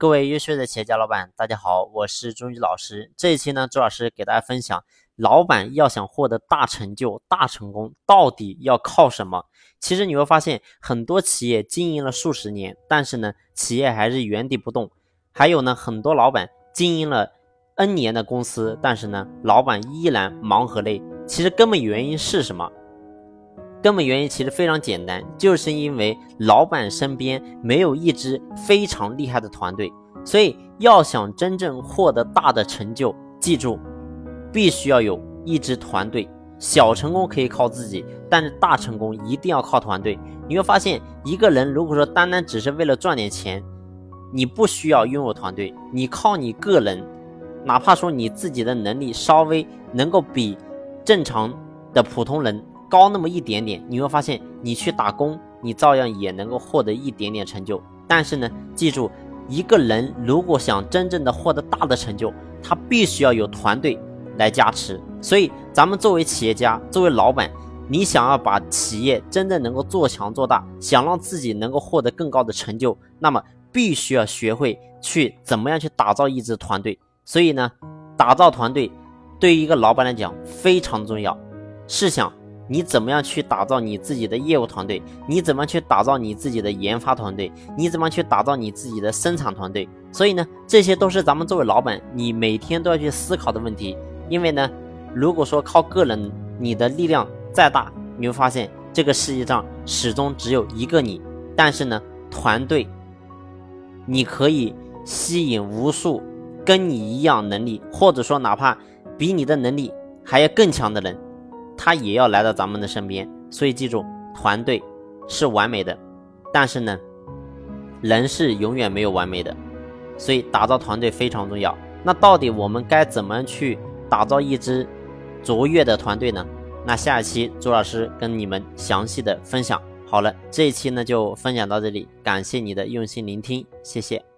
各位优秀的企业家老板，大家好，我是钟宇老师。这一期呢，周老师给大家分享，老板要想获得大成就、大成功，到底要靠什么？其实你会发现，很多企业经营了数十年，但是呢，企业还是原地不动。还有呢，很多老板经营了 N 年的公司，但是呢，老板依然忙和累。其实根本原因是什么？根本原因其实非常简单，就是因为老板身边没有一支非常厉害的团队，所以要想真正获得大的成就，记住，必须要有一支团队。小成功可以靠自己，但是大成功一定要靠团队。你会发现，一个人如果说单单只是为了赚点钱，你不需要拥有团队，你靠你个人，哪怕说你自己的能力稍微能够比正常的普通人。高那么一点点，你会发现你去打工，你照样也能够获得一点点成就。但是呢，记住，一个人如果想真正的获得大的成就，他必须要有团队来加持。所以，咱们作为企业家，作为老板，你想要把企业真正能够做强做大，想让自己能够获得更高的成就，那么必须要学会去怎么样去打造一支团队。所以呢，打造团队对于一个老板来讲非常重要。试想。你怎么样去打造你自己的业务团队？你怎么去打造你自己的研发团队？你怎么去打造你自己的生产团队？所以呢，这些都是咱们作为老板，你每天都要去思考的问题。因为呢，如果说靠个人，你的力量再大，你会发现这个世界上始终只有一个你。但是呢，团队，你可以吸引无数跟你一样能力，或者说哪怕比你的能力还要更强的人。他也要来到咱们的身边，所以记住，团队是完美的，但是呢，人是永远没有完美的，所以打造团队非常重要。那到底我们该怎么去打造一支卓越的团队呢？那下一期朱老师跟你们详细的分享。好了，这一期呢就分享到这里，感谢你的用心聆听，谢谢。